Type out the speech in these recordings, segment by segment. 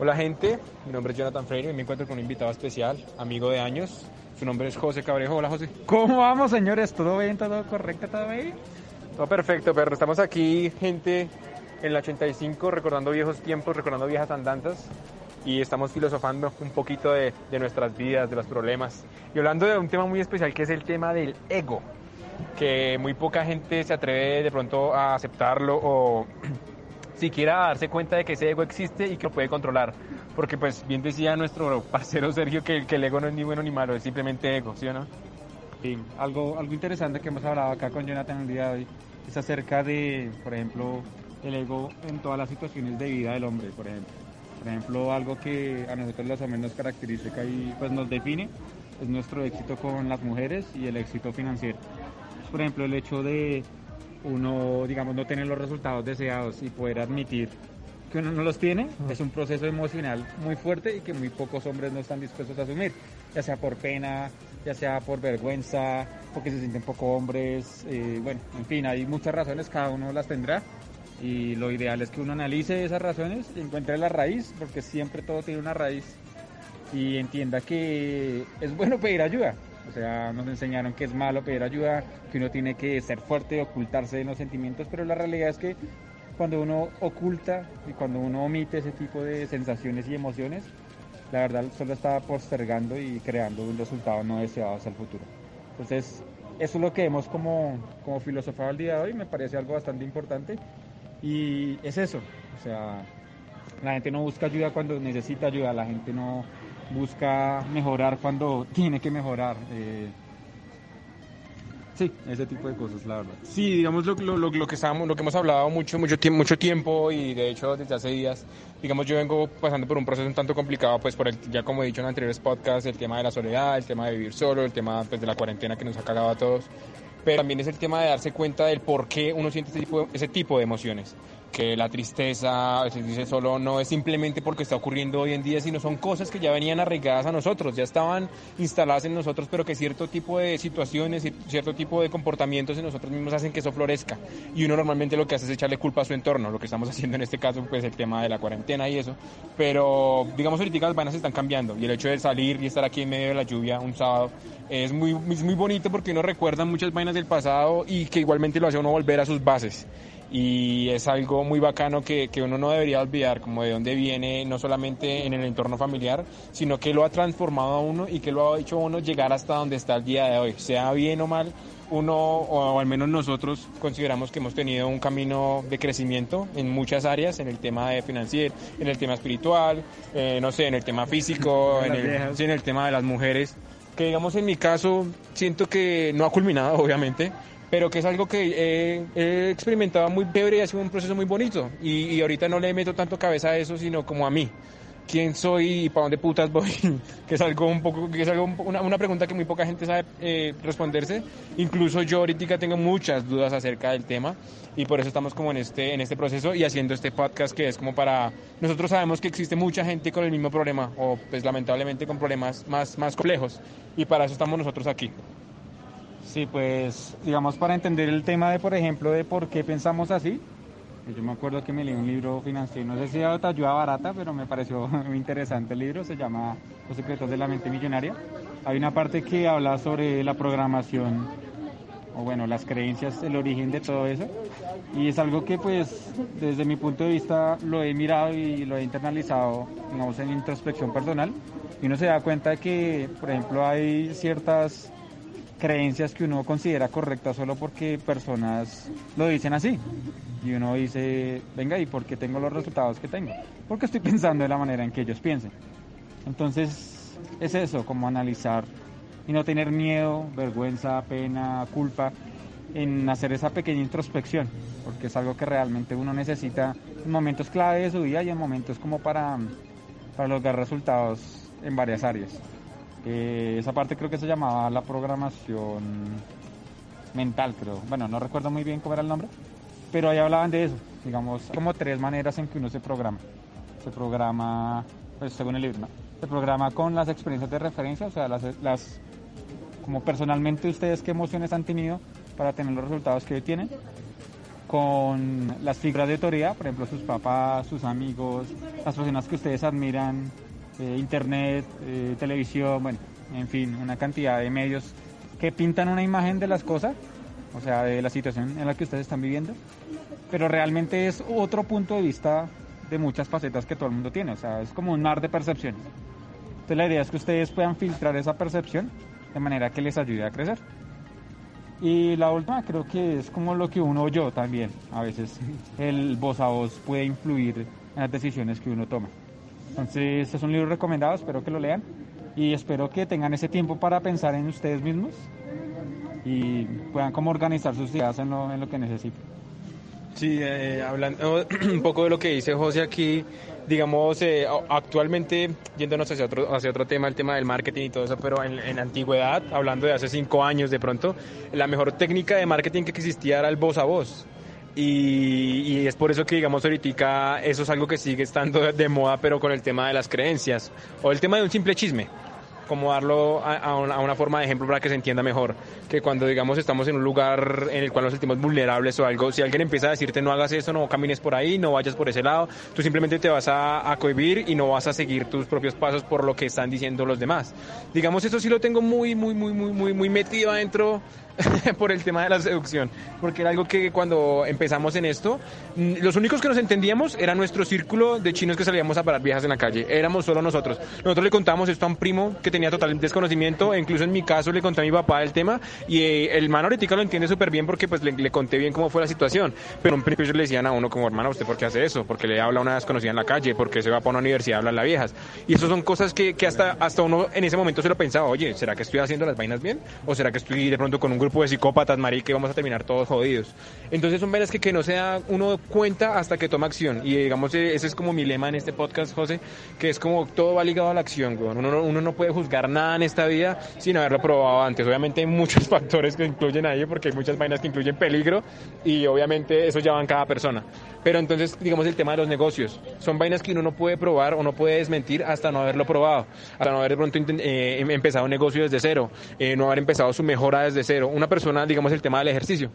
Hola gente, mi nombre es Jonathan Freire y me encuentro con un invitado especial, amigo de años. Su nombre es José Cabrejo. Hola José. ¿Cómo vamos señores? ¿Todo bien? ¿Todo correcto? ¿Todo bien? Todo perfecto, pero estamos aquí, gente, en la 85, recordando viejos tiempos, recordando viejas andanzas y estamos filosofando un poquito de, de nuestras vidas, de los problemas y hablando de un tema muy especial que es el tema del ego, que muy poca gente se atreve de pronto a aceptarlo o siquiera darse cuenta de que ese ego existe y que lo puede controlar. Porque pues bien decía nuestro parcero Sergio que, que el ego no es ni bueno ni malo, es simplemente ego, ¿sí o no? Sí, algo, algo interesante que hemos hablado acá con Jonathan el día de hoy es acerca de, por ejemplo, el ego en todas las situaciones de vida del hombre, por ejemplo. Por ejemplo, algo que a nosotros los hombres nos caracteriza y pues nos define es nuestro éxito con las mujeres y el éxito financiero. Por ejemplo, el hecho de uno, digamos, no tener los resultados deseados y poder admitir que uno no los tiene, es un proceso emocional muy fuerte y que muy pocos hombres no están dispuestos a asumir, ya sea por pena, ya sea por vergüenza, porque se sienten poco hombres, eh, bueno, en fin, hay muchas razones, cada uno las tendrá. Y lo ideal es que uno analice esas razones y encuentre la raíz, porque siempre todo tiene una raíz y entienda que es bueno pedir ayuda, o sea, nos enseñaron que es malo pedir ayuda, que uno tiene que ser fuerte, ocultarse de los sentimientos, pero la realidad es que cuando uno oculta y cuando uno omite ese tipo de sensaciones y emociones, la verdad solo está postergando y creando un resultado no deseado hacia el futuro. Entonces, eso es lo que hemos como, como filosofado el día de hoy, me parece algo bastante importante y es eso, o sea, la gente no busca ayuda cuando necesita ayuda, la gente no busca mejorar cuando tiene que mejorar. Eh, sí, ese tipo de cosas, la verdad. Sí, digamos lo, lo, lo, que estábamos, lo que hemos hablado mucho, mucho tiempo, mucho tiempo y de hecho desde hace días, digamos yo vengo pasando por un proceso un tanto complicado, pues por el, ya como he dicho en anteriores podcasts, el tema de la soledad, el tema de vivir solo, el tema pues, de la cuarentena que nos ha cagado a todos, pero también es el tema de darse cuenta del por qué uno siente ese tipo, ese tipo de emociones que la tristeza, se dice solo, no es simplemente porque está ocurriendo hoy en día, sino son cosas que ya venían arraigadas a nosotros, ya estaban instaladas en nosotros, pero que cierto tipo de situaciones cierto tipo de comportamientos en nosotros mismos hacen que eso florezca. Y uno normalmente lo que hace es echarle culpa a su entorno, lo que estamos haciendo en este caso, pues el tema de la cuarentena y eso. Pero, digamos, ahorita las vainas están cambiando y el hecho de salir y estar aquí en medio de la lluvia un sábado es muy, es muy bonito porque uno recuerda muchas vainas del pasado y que igualmente lo hace uno volver a sus bases y es algo muy bacano que, que, uno no debería olvidar, como de dónde viene, no solamente en el entorno familiar, sino que lo ha transformado a uno y que lo ha hecho a uno llegar hasta donde está el día de hoy, sea bien o mal. Uno, o al menos nosotros, consideramos que hemos tenido un camino de crecimiento en muchas áreas, en el tema de financiero, en el tema espiritual, eh, no sé, en el tema físico, en el, sí, en el tema de las mujeres, que digamos en mi caso siento que no ha culminado, obviamente, pero que es algo que he, experimentado muy chévere y ha sido un proceso muy bonito. Y, y, ahorita no le meto tanto cabeza a eso, sino como a mí. ¿Quién soy y para dónde putas voy? que es algo un poco, que es algo una, una pregunta que muy poca gente sabe eh, responderse. Incluso yo ahorita tengo muchas dudas acerca del tema y por eso estamos como en este, en este proceso y haciendo este podcast que es como para... Nosotros sabemos que existe mucha gente con el mismo problema o pues lamentablemente con problemas más, más complejos y para eso estamos nosotros aquí. Sí, pues digamos para entender el tema de, por ejemplo, de por qué pensamos así. Yo me acuerdo que me leí un libro financiero, no sé si era ayuda barata, pero me pareció muy interesante el libro, se llama Los secretos de la mente millonaria. Hay una parte que habla sobre la programación, o bueno, las creencias, el origen de todo eso. Y es algo que pues desde mi punto de vista lo he mirado y lo he internalizado, digamos, en introspección personal. Y uno se da cuenta de que, por ejemplo, hay ciertas creencias que uno considera correctas solo porque personas lo dicen así. Y uno dice, venga, ¿y por qué tengo los resultados que tengo? Porque estoy pensando de la manera en que ellos piensen. Entonces, es eso, como analizar y no tener miedo, vergüenza, pena, culpa en hacer esa pequeña introspección, porque es algo que realmente uno necesita en momentos clave de su vida y en momentos como para, para lograr resultados en varias áreas. Eh, esa parte creo que se llamaba la programación mental, creo. Bueno, no recuerdo muy bien cómo era el nombre, pero ahí hablaban de eso. Digamos, como tres maneras en que uno se programa. Se programa, pues según el libro. Se programa con las experiencias de referencia, o sea, las, las como personalmente ustedes qué emociones han tenido para tener los resultados que hoy tienen. con las figuras de autoridad, por ejemplo, sus papás, sus amigos, las personas que ustedes admiran, eh, internet, eh, televisión, bueno, en fin, una cantidad de medios que pintan una imagen de las cosas, o sea, de la situación en la que ustedes están viviendo, pero realmente es otro punto de vista de muchas facetas que todo el mundo tiene, o sea, es como un mar de percepciones. Entonces la idea es que ustedes puedan filtrar esa percepción de manera que les ayude a crecer. Y la última creo que es como lo que uno o yo también, a veces el voz a voz puede influir en las decisiones que uno toma. Entonces, este es un libro recomendado, espero que lo lean y espero que tengan ese tiempo para pensar en ustedes mismos y puedan como organizar sus ideas en lo, en lo que necesiten. Sí, eh, hablando un poco de lo que dice José aquí, digamos, eh, actualmente, yéndonos hacia otro, hacia otro tema, el tema del marketing y todo eso, pero en, en, antigüedad, hablando de hace cinco años de pronto, la mejor técnica de marketing que existía era el voz a voz. Y, y, es por eso que, digamos, ahorita eso es algo que sigue estando de moda, pero con el tema de las creencias o el tema de un simple chisme como darlo a, a, una, a, una, forma de ejemplo para que se entienda mejor. Que cuando, digamos, estamos en un lugar en el cual nos sentimos vulnerables o algo, si alguien empieza a decirte no hagas eso, no camines por ahí, no vayas por ese lado, tú simplemente te vas a, a cohibir y no vas a seguir tus propios pasos por lo que están diciendo los demás. Digamos, eso sí lo tengo muy, muy, muy, muy, muy, muy metido adentro por el tema de la seducción, porque era algo que cuando empezamos en esto, los únicos que nos entendíamos era nuestro círculo de chinos que salíamos a parar viejas en la calle, éramos solo nosotros. Nosotros le contábamos esto a un primo que tenía total desconocimiento, e incluso en mi caso le conté a mi papá el tema, y eh, el hermano ahorita lo entiende súper bien porque pues le, le, conté bien cómo fue la situación, pero en principio le decían a uno como hermano, ¿usted por qué hace eso? Porque le habla a una desconocida en la calle, porque se va para una universidad a hablar a viejas. Y eso son cosas que, que hasta, hasta uno en ese momento se lo pensaba, oye, ¿será que estoy haciendo las vainas bien? ¿O será que estoy de pronto con un grupo de psicópatas, marica, y vamos a terminar todos jodidos? Entonces son vainas que, que no se da uno cuenta hasta que toma acción. Y digamos, ese es como mi lema en este podcast, José, que es como todo va ligado a la acción, güey. Uno, uno no puede juzgar nada en esta vida sin haberlo probado antes. Obviamente hay muchos factores que incluyen ahí, porque hay muchas vainas que incluyen peligro y obviamente eso ya va en cada persona. Pero entonces, digamos, el tema de los negocios. Son vainas que uno no puede probar o no puede desmentir hasta no haberlo probado, hasta no haber pronto eh, empezado un negocio desde cero, eh, no haber empezado su mejora desde cero. Una persona, digamos, el tema del ejercicio.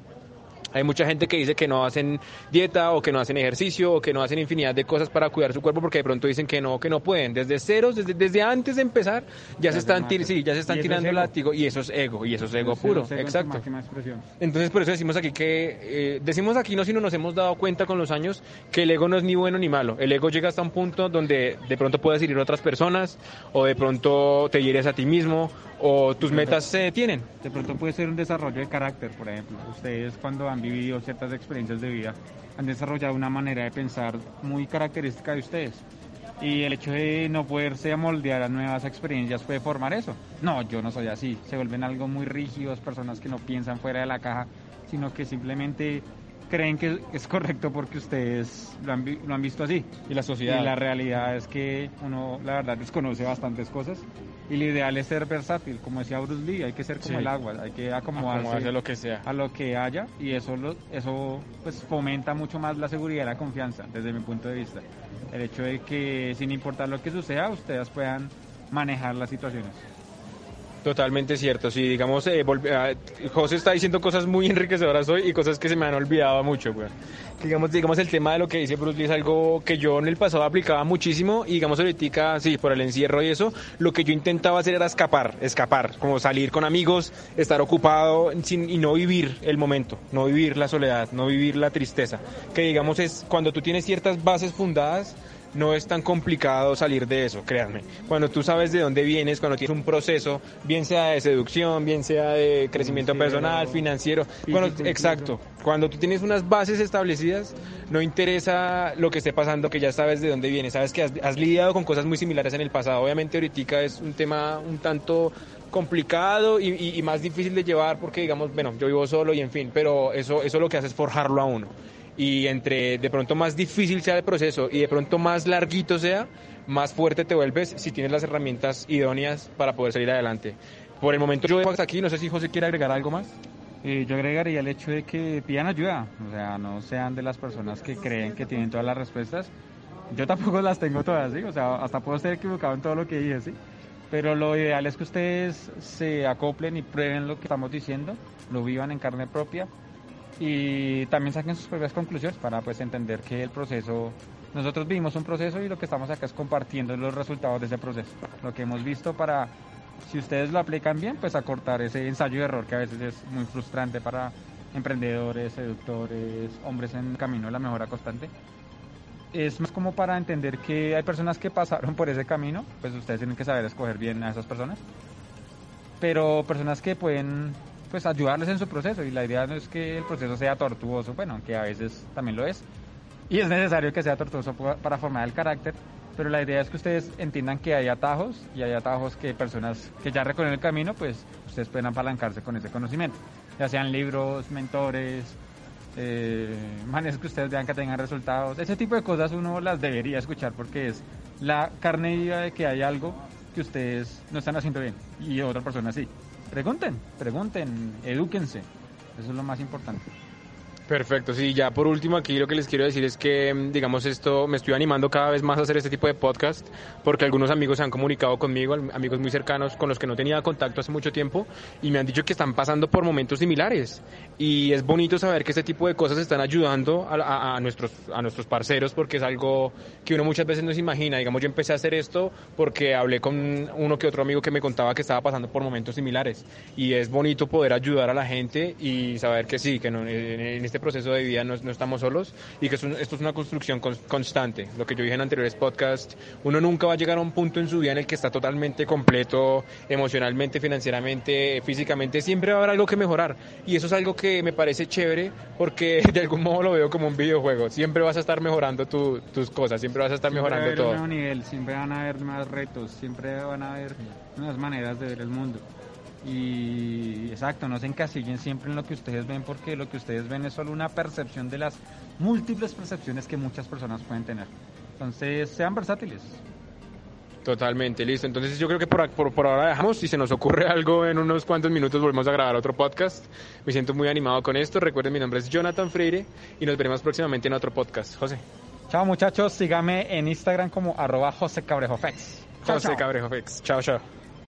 Hay mucha gente que dice que no hacen dieta o que no hacen ejercicio o que no hacen infinidad de cosas para cuidar su cuerpo porque de pronto dicen que no, que no pueden. Desde ceros, desde, desde antes de empezar, ya, ya se están, tir sí, ya se están tirando el látigo y eso es ego, y eso es ego puro. Ego Exacto. Entonces por eso decimos aquí que, eh, decimos aquí no, sino nos hemos dado cuenta con los años que el ego no es ni bueno ni malo. El ego llega hasta un punto donde de pronto puedes herir a otras personas o de pronto te hieres a ti mismo o tus metas se detienen. De pronto puede ser un desarrollo de carácter, por ejemplo. Ustedes cuando han vivido ciertas experiencias de vida han desarrollado una manera de pensar muy característica de ustedes. Y el hecho de no poderse amoldear a nuevas experiencias puede formar eso. No, yo no soy así. Se vuelven algo muy rígidos, personas que no piensan fuera de la caja, sino que simplemente creen que es correcto porque ustedes lo han, lo han visto así. Y la sociedad. Y la realidad es que uno, la verdad, desconoce bastantes cosas y lo ideal es ser versátil, como decía Bruce Lee, hay que ser como sí. el agua, hay que acomodarse, acomodarse a lo que sea, a lo que haya y eso lo, eso pues fomenta mucho más la seguridad y la confianza desde mi punto de vista. El hecho de que sin importar lo que suceda, ustedes puedan manejar las situaciones. Totalmente cierto, sí, digamos, eh, José está diciendo cosas muy enriquecedoras hoy y cosas que se me han olvidado mucho, güey. Digamos, digamos, el tema de lo que dice Bruce Lee es algo que yo en el pasado aplicaba muchísimo y digamos ahorita, sí, por el encierro y eso, lo que yo intentaba hacer era escapar, escapar, como salir con amigos, estar ocupado sin, y no vivir el momento, no vivir la soledad, no vivir la tristeza, que digamos es cuando tú tienes ciertas bases fundadas, no es tan complicado salir de eso, créanme. Cuando tú sabes de dónde vienes, cuando tienes un proceso, bien sea de seducción, bien sea de crecimiento financiero, personal, financiero, cuando, exacto, cuando tú tienes unas bases establecidas, no interesa lo que esté pasando, que ya sabes de dónde vienes, sabes que has, has lidiado con cosas muy similares en el pasado. Obviamente ahorita es un tema un tanto complicado y, y, y, más difícil de llevar porque digamos, bueno, yo vivo solo y en fin, pero eso, eso lo que hace es forjarlo a uno y entre de pronto más difícil sea el proceso y de pronto más larguito sea, más fuerte te vuelves si tienes las herramientas idóneas para poder salir adelante. Por el momento yo dejo hasta aquí, no sé si José quiere agregar algo más. Eh, yo agregaría el hecho de que pidan ayuda, o sea, no sean de las personas que creen que tienen todas las respuestas. Yo tampoco las tengo todas, ¿sí? O sea, hasta puedo estar equivocado en todo lo que dije, ¿sí? Pero lo ideal es que ustedes se acoplen y prueben lo que estamos diciendo, lo vivan en carne propia y también saquen sus propias conclusiones para pues entender que el proceso, nosotros vivimos un proceso y lo que estamos acá es compartiendo los resultados de ese proceso, lo que hemos visto para, si ustedes lo aplican bien, pues acortar ese ensayo de error que a veces es muy frustrante para emprendedores, seductores, hombres en camino de la mejora constante. Es más como para entender que hay personas que pasaron por ese camino, pues ustedes tienen que saber escoger bien a esas personas, pero personas que pueden pues ayudarles en su proceso. Y la idea no es que el proceso sea tortuoso, bueno, que a veces también lo es. Y es necesario que sea tortuoso para formar el carácter, pero la idea es que ustedes entiendan que hay atajos y hay atajos que personas que ya recorren el camino, pues ustedes pueden apalancarse con ese conocimiento, ya sean libros, mentores, eh, manes que ustedes vean que tengan resultados, ese tipo de cosas uno las debería escuchar porque es la carne viva de que hay algo que ustedes no están haciendo bien y otra persona sí. Pregunten, pregunten, edúquense. Eso es lo más importante. Perfecto, sí, ya por último aquí lo que les quiero decir es que, mm, digamos, esto me estoy animando cada vez más a hacer este tipo de podcast porque algunos amigos se han comunicado conmigo, amigos muy cercanos con los que no tenía contacto hace mucho tiempo y me han dicho que están pasando por momentos similares y es bonito saber que este tipo de cosas están ayudando a, nuestros, a nuestros parceros porque es algo que uno muchas veces no se imagina. Digamos, yo empecé a hacer esto porque hablé con uno que otro amigo que me contaba que estaba pasando por momentos similares y es bonito poder ayudar a la gente y saber que sí, que no, en este proceso de vida no, estamos solos y que esto es una construcción constante. Lo que yo dije en anteriores podcasts, uno nunca va a llegar a un punto en su vida en el que está totalmente completo emocionalmente, financieramente, físicamente. Siempre va a haber algo que mejorar y eso es algo que me parece chévere porque de algún modo lo veo como un videojuego. Siempre vas a estar mejorando tus cosas, siempre vas a estar mejorando todo. Un nivel, siempre van a haber más retos, siempre van a haber nuevas maneras de ver el mundo. Y exacto, no se encasillen siempre en lo que ustedes ven porque lo que ustedes ven es solo una percepción de las múltiples percepciones que muchas personas pueden tener. Entonces, sean versátiles. Totalmente, listo. Entonces yo creo que por, por, ahora dejamos. Si se nos ocurre algo en unos cuantos minutos volvemos a grabar otro podcast. Me siento muy animado con esto. Recuerden, mi nombre es Jonathan Freire y nos veremos próximamente en otro podcast. José. Chao muchachos, síganme en Instagram como arroba José Cabrejofex. José Cabrejofex. Chao, chao.